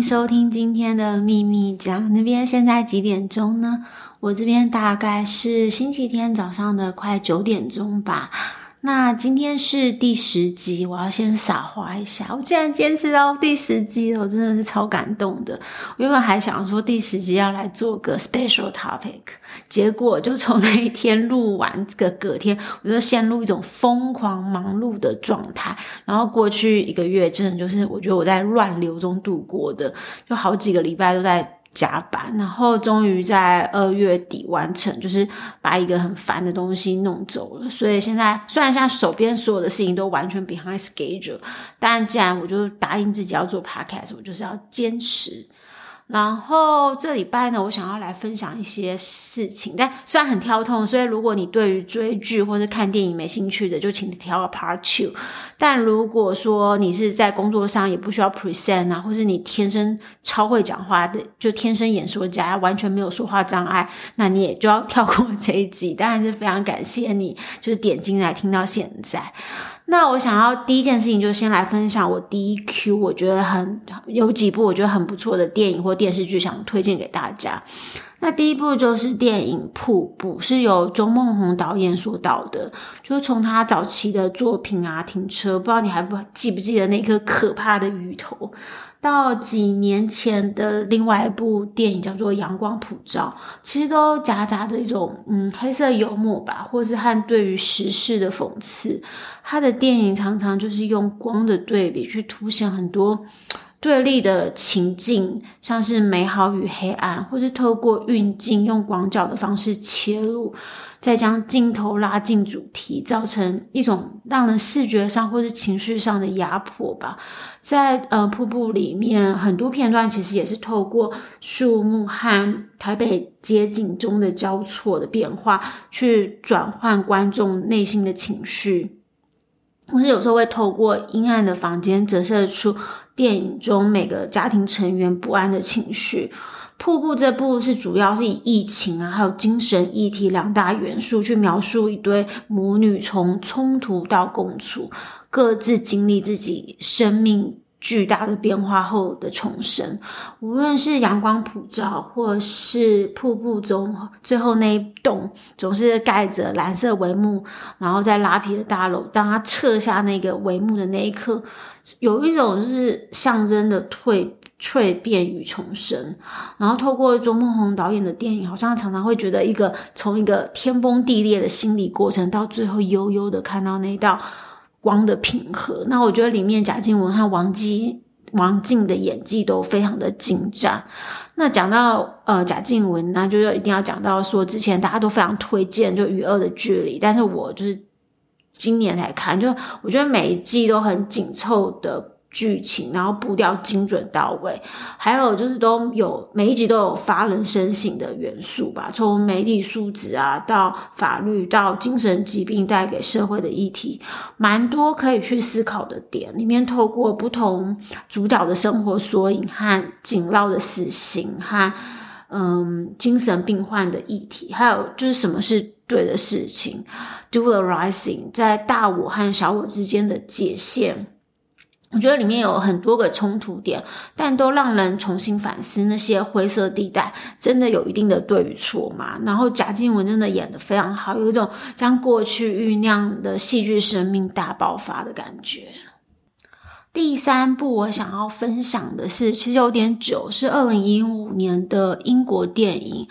收听今天的秘密讲。那边现在几点钟呢？我这边大概是星期天早上的快九点钟吧。那今天是第十集，我要先撒花一下。我竟然坚持到第十集了，我真的是超感动的。我原本还想说第十集要来做个 special topic，结果就从那一天录完这个隔天，我就陷入一种疯狂忙碌的状态。然后过去一个月，真的就是我觉得我在乱流中度过的，就好几个礼拜都在。加班，然后终于在二月底完成，就是把一个很烦的东西弄走了。所以现在虽然现在手边所有的事情都完全 behind schedule，但既然我就答应自己要做 podcast，我就是要坚持。然后这礼拜呢，我想要来分享一些事情，但虽然很跳痛，所以如果你对于追剧或者看电影没兴趣的，就请挑个 part two。但如果说你是在工作上也不需要 present 啊，或是你天生超会讲话的，就天生演说家，完全没有说话障碍，那你也就要跳过这一集。当然是非常感谢你，就是点进来听到现在。那我想要第一件事情就先来分享我第一 Q，我觉得很有几部我觉得很不错的电影或电视剧，想推荐给大家。那第一部就是电影《瀑布》，是由钟梦宏导演所导的，就是从他早期的作品啊，停车，不知道你还不记不记得那颗可怕的鱼头。到几年前的另外一部电影叫做《阳光普照》，其实都夹杂着一种嗯黑色幽默吧，或是和对于时事的讽刺。他的电影常常就是用光的对比去凸显很多对立的情境，像是美好与黑暗，或是透过运镜用广角的方式切入。再将镜头拉近主题，造成一种让人视觉上或是情绪上的压迫吧。在呃瀑布里面，很多片段其实也是透过树木和台北街景中的交错的变化，去转换观众内心的情绪。或是有时候会透过阴暗的房间折射出电影中每个家庭成员不安的情绪。瀑布这部是主要是以疫情啊，还有精神议题两大元素去描述一对母女从冲突到共处，各自经历自己生命巨大的变化后的重生。无论是阳光普照，或是瀑布中最后那一栋总是盖着蓝色帷幕，然后在拉皮的大楼，当他撤下那个帷幕的那一刻，有一种就是象征的蜕。蜕变与重生，然后透过钟孟宏导演的电影，好像常常会觉得一个从一个天崩地裂的心理过程，到最后悠悠的看到那一道光的平和。那我觉得里面贾静雯和王姬、王静的演技都非常的精湛。那讲到呃贾静雯，那就是一定要讲到说，之前大家都非常推荐就《与恶的距离》，但是我就是今年才看，就我觉得每一季都很紧凑的。剧情，然后步调精准到位，还有就是都有每一集都有发人深省的元素吧，从媒体素质啊，到法律，到精神疾病带给社会的议题，蛮多可以去思考的点。里面透过不同主角的生活缩影和紧绕的死刑和嗯精神病患的议题，还有就是什么是对的事情，Do the Rising 在大我和小我之间的界限。我觉得里面有很多个冲突点，但都让人重新反思那些灰色地带真的有一定的对与错吗？然后贾静雯真的演得非常好，有一种将过去酝酿的戏剧生命大爆发的感觉。第三部我想要分享的是，其实有点久，是二零一五年的英国电影。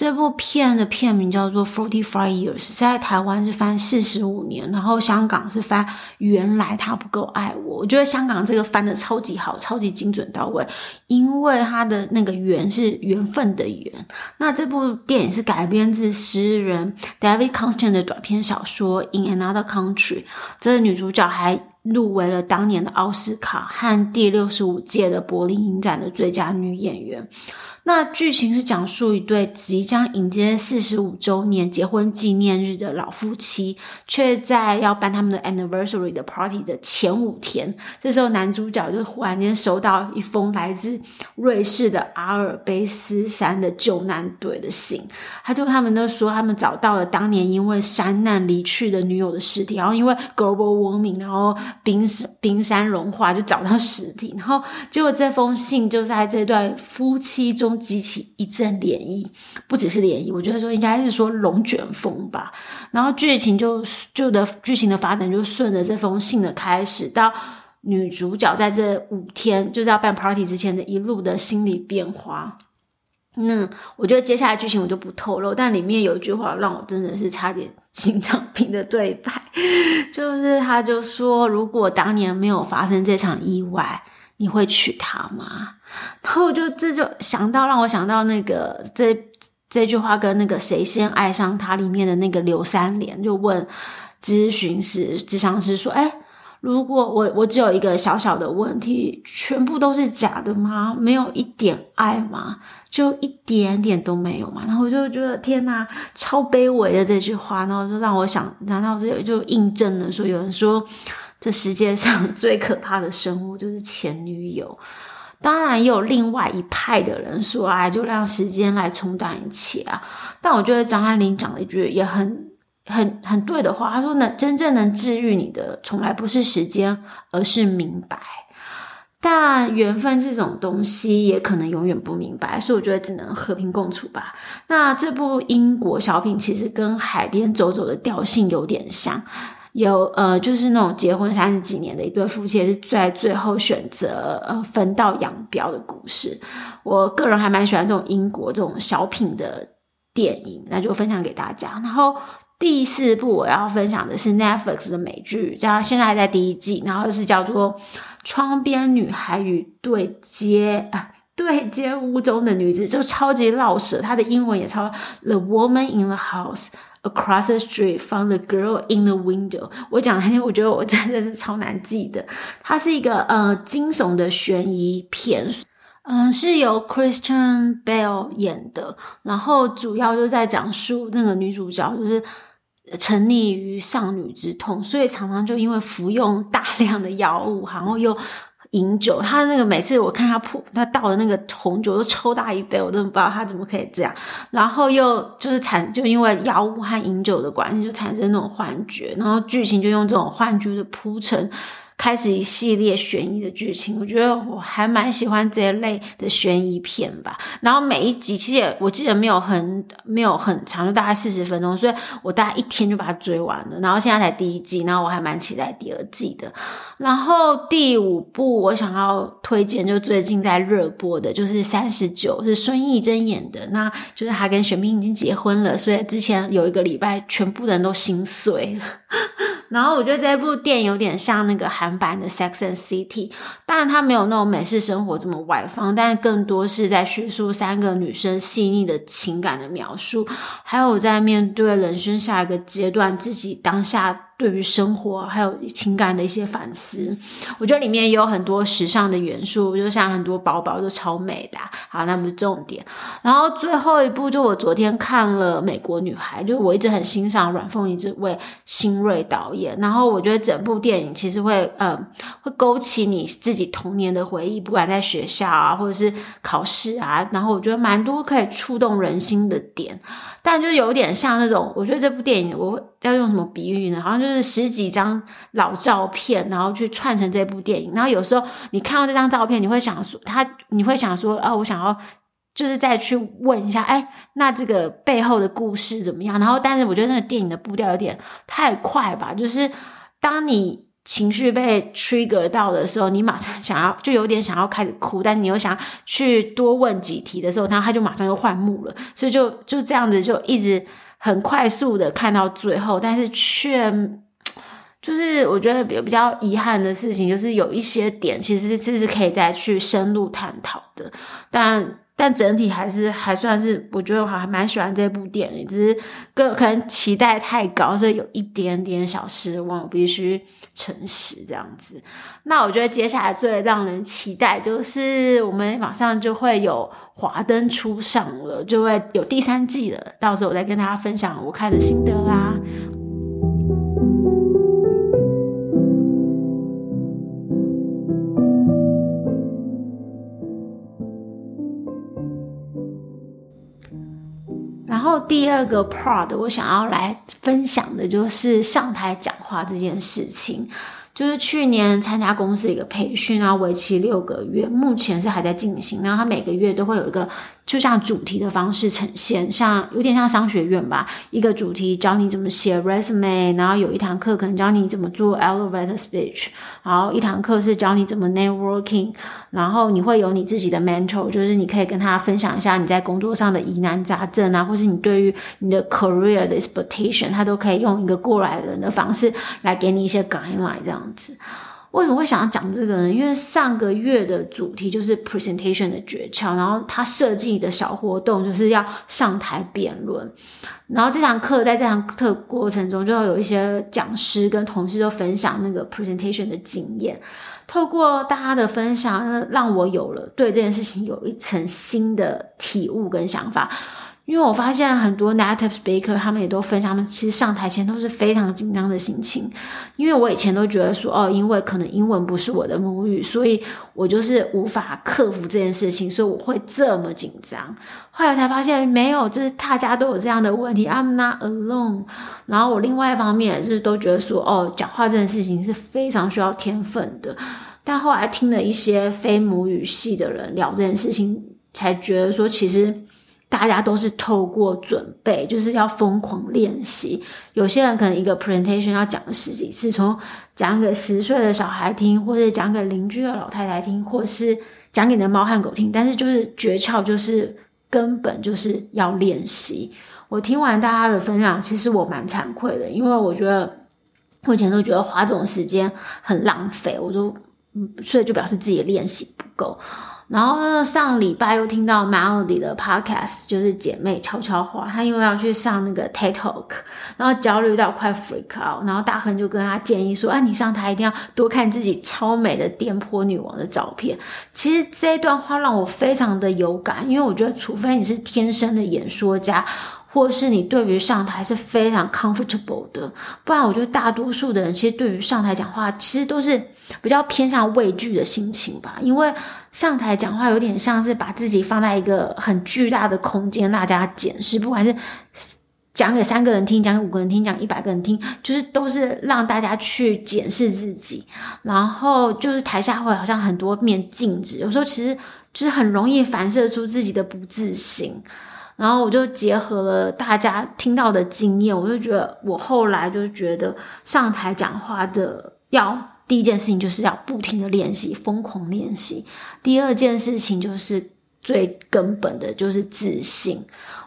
这部片的片名叫做《Forty Five Years》，在台湾是翻四十五年，然后香港是翻原来他不够爱我。我觉得香港这个翻得超级好，超级精准到位，因为他的那个缘是缘分的缘。那这部电影是改编自诗人 David Constant 的短篇小说《In Another Country》，这个女主角还入围了当年的奥斯卡和第六十五届的柏林影展的最佳女演员。那剧情是讲述一对即将迎接四十五周年结婚纪念日的老夫妻，却在要办他们的 anniversary 的 party 的前五天，这时候男主角就忽然间收到一封来自瑞士的阿尔卑斯山的救难队的信，他就他们都说他们找到了当年因为山难离去的女友的尸体，然后因为 global warming，然后冰冰山融化就找到尸体，然后结果这封信就在这对夫妻中。激起一阵涟漪，不只是涟漪，我觉得说应该是说龙卷风吧。然后剧情就就的剧情的发展就顺着这封信的开始，到女主角在这五天就是要办 party 之前的一路的心理变化。那我觉得接下来剧情我就不透露，但里面有一句话让我真的是差点心脏病的对白，就是他就说，如果当年没有发生这场意外。你会娶她吗？然后我就这就想到，让我想到那个这这句话跟那个谁先爱上他里面的那个刘三连就问咨询师、咨商师说：“哎，如果我我只有一个小小的问题，全部都是假的吗？没有一点爱吗？就一点点都没有吗？”然后我就觉得天哪，超卑微的这句话，然后就让我想，难道这就印证了说有人说。这世界上 最可怕的生物就是前女友。当然，也有另外一派的人说：“啊，就让时间来冲淡一切啊。”但我觉得张爱玲讲了一句也很、很、很对的话。她说：“能真正能治愈你的，从来不是时间，而是明白。但缘分这种东西，也可能永远不明白。所以，我觉得只能和平共处吧。那这部英国小品其实跟海边走走的调性有点像。”有呃，就是那种结婚三十几年的一对夫妻，是在最后选择呃分道扬镳的故事。我个人还蛮喜欢这种英国这种小品的电影，那就分享给大家。然后第四部我要分享的是 Netflix 的美剧，叫现在还在第一季，然后是叫做《窗边女孩与对接对街屋中的女子》，就超级绕舌，她的英文也超 The Woman in the House。Across the street from the girl in the window。我讲那天，我觉得我真的是超难记的。它是一个呃惊悚的悬疑片，嗯、是由 Christian Bale 演的。然后主要就在讲述那个女主角就是沉溺于丧女之痛，所以常常就因为服用大量的药物，然后又。饮酒，他那个每次我看他铺，他倒的那个红酒都抽大一杯，我都不知道他怎么可以这样。然后又就是产，就因为药物和饮酒的关系，就产生那种幻觉。然后剧情就用这种幻觉的铺陈。开始一系列悬疑的剧情，我觉得我还蛮喜欢这一类的悬疑片吧。然后每一集其实也我记得没有很没有很长，就大概四十分钟，所以我大概一天就把它追完了。然后现在才第一季，然后我还蛮期待第二季的。然后第五部我想要推荐，就最近在热播的，就是三十九，是孙艺珍演的。那就是他跟玄彬已经结婚了，所以之前有一个礼拜，全部人都心碎了。然后我觉得这部电影有点像那个韩版的《Sex and City》，当然它没有那种美式生活这么外放，但是更多是在叙述三个女生细腻的情感的描述，还有在面对人生下一个阶段自己当下。对于生活还有情感的一些反思，我觉得里面也有很多时尚的元素，就像很多包包都超美的。好，那不是重点。然后最后一部，就我昨天看了《美国女孩》，就我一直很欣赏阮凤仪这位新锐导演。然后我觉得整部电影其实会，呃，会勾起你自己童年的回忆，不管在学校啊，或者是考试啊。然后我觉得蛮多可以触动人心的点，但就有点像那种，我觉得这部电影我要用什么比喻呢？好像就。就是十几张老照片，然后去串成这部电影。然后有时候你看到这张照片，你会想说他，你会想说啊，我想要就是再去问一下，哎，那这个背后的故事怎么样？然后，但是我觉得那个电影的步调有点太快吧。就是当你情绪被 trigger 到的时候，你马上想要就有点想要开始哭，但你又想去多问几题的时候，然后他就马上又换幕了。所以就就这样子，就一直很快速的看到最后，但是却。就是我觉得比比较遗憾的事情，就是有一些点其实这是可以再去深入探讨的，但但整体还是还算是，我觉得我还蛮喜欢这部电影，只是个可能期待太高，所以有一点点小失望，我必须诚实这样子。那我觉得接下来最让人期待就是我们马上就会有华灯初上了，就会有第三季了，到时候我再跟大家分享我看的心得啦。第二个 part 我想要来分享的就是上台讲话这件事情。就是去年参加公司一个培训，然后为期六个月，目前是还在进行。然后他每个月都会有一个，就像主题的方式呈现，像有点像商学院吧，一个主题教你怎么写 resume，然后有一堂课可能教你怎么做 elevator speech，然后一堂课是教你怎么 networking，然后你会有你自己的 mentor，就是你可以跟他分享一下你在工作上的疑难杂症啊，或是你对于你的 career 的 expectation，他都可以用一个过来人的方式来给你一些 guideline 这样。样子，为什么会想要讲这个呢？因为上个月的主题就是 presentation 的诀窍，然后他设计的小活动就是要上台辩论，然后这堂课在这堂课过程中，就要有一些讲师跟同事都分享那个 presentation 的经验，透过大家的分享，让我有了对这件事情有一层新的体悟跟想法。因为我发现很多 native speaker 他们也都分享，他们其实上台前都是非常紧张的心情。因为我以前都觉得说，哦，因为可能英文不是我的母语，所以我就是无法克服这件事情，所以我会这么紧张。后来才发现没有，就是大家都有这样的问题，I'm not alone。然后我另外一方面也是都觉得说，哦，讲话这件事情是非常需要天分的。但后来听了一些非母语系的人聊这件事情，才觉得说其实。大家都是透过准备，就是要疯狂练习。有些人可能一个 presentation 要讲十几次，从讲给十岁的小孩听，或者讲给邻居的老太太听，或是讲给你的猫和狗听。但是就是诀窍，就是根本就是要练习。我听完大家的分享，其实我蛮惭愧的，因为我觉得我以前都觉得花这种时间很浪费，我就所以就表示自己的练习不够。然后，上礼拜又听到 Melody 的 podcast，就是姐妹悄悄话。她因为要去上那个 TED Talk，然后焦虑到快 freak out。然后大亨就跟她建议说：“啊，你上台一定要多看自己超美的颠簸女王的照片。”其实这一段话让我非常的有感，因为我觉得，除非你是天生的演说家。或是你对于上台是非常 comfortable 的，不然我觉得大多数的人其实对于上台讲话，其实都是比较偏向畏惧的心情吧。因为上台讲话有点像是把自己放在一个很巨大的空间，大家检视，不管是讲给三个人听，讲给五个人听，讲一百个人听，就是都是让大家去检视自己。然后就是台下会好像很多面镜子，有时候其实就是很容易反射出自己的不自信。然后我就结合了大家听到的经验，我就觉得我后来就觉得上台讲话的要第一件事情就是要不停的练习，疯狂练习。第二件事情就是最根本的就是自信。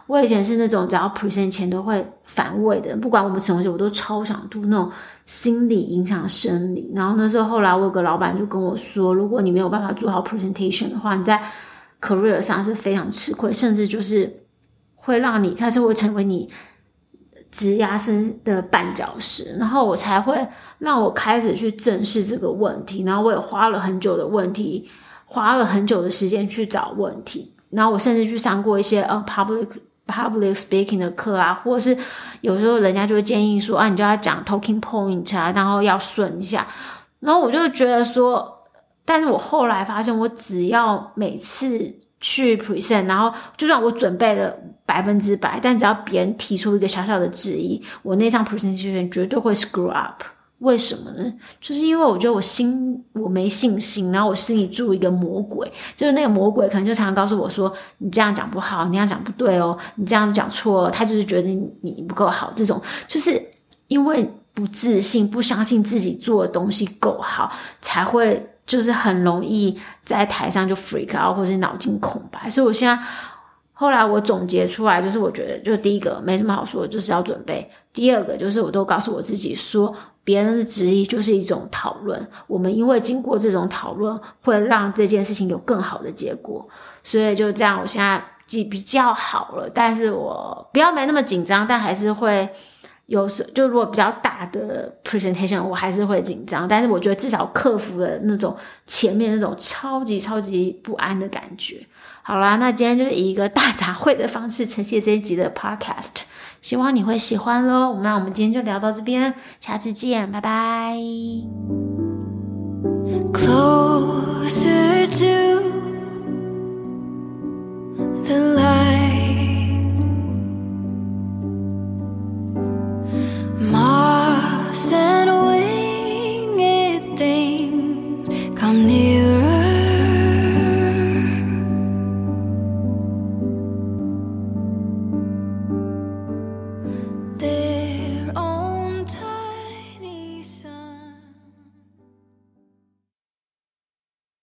我以前是那种只要 present 前都会反胃的，不管我们什么东西，我都超想吐，那种心理影响生理。然后那时候后来我有个老板就跟我说，如果你没有办法做好 presentation 的话，你在 career 上是非常吃亏，甚至就是。会让你，它就会成为你职涯生的绊脚石，然后我才会让我开始去正视这个问题，然后我也花了很久的问题，花了很久的时间去找问题，然后我甚至去上过一些呃 public public speaking 的课啊，或者是有时候人家就会建议说啊，你就要讲 talking point 啊，然后要顺一下，然后我就觉得说，但是我后来发现，我只要每次。去 present，然后就算我准备了百分之百，但只要别人提出一个小小的质疑，我那场 presentation 绝对会 screw up。为什么呢？就是因为我觉得我心我没信心，然后我心里住一个魔鬼，就是那个魔鬼可能就常常告诉我说：“你这样讲不好，你这样讲不对哦，你这样讲错。”他就是觉得你不够好。这种就是因为不自信，不相信自己做的东西够好，才会。就是很容易在台上就 freak out 或是脑筋空白，所以我现在后来我总结出来，就是我觉得，就第一个没什么好说，就是要准备；第二个就是我都告诉我自己说，别人的质疑就是一种讨论，我们因为经过这种讨论，会让这件事情有更好的结果。所以就这样，我现在比比较好了，但是我不要没那么紧张，但还是会。有时就如果比较大的 presentation，我还是会紧张，但是我觉得至少克服了那种前面那种超级超级不安的感觉。好啦，那今天就是以一个大杂烩的方式呈现这一集的 podcast，希望你会喜欢喽。那我们今天就聊到这边，下次见，拜拜。Closer to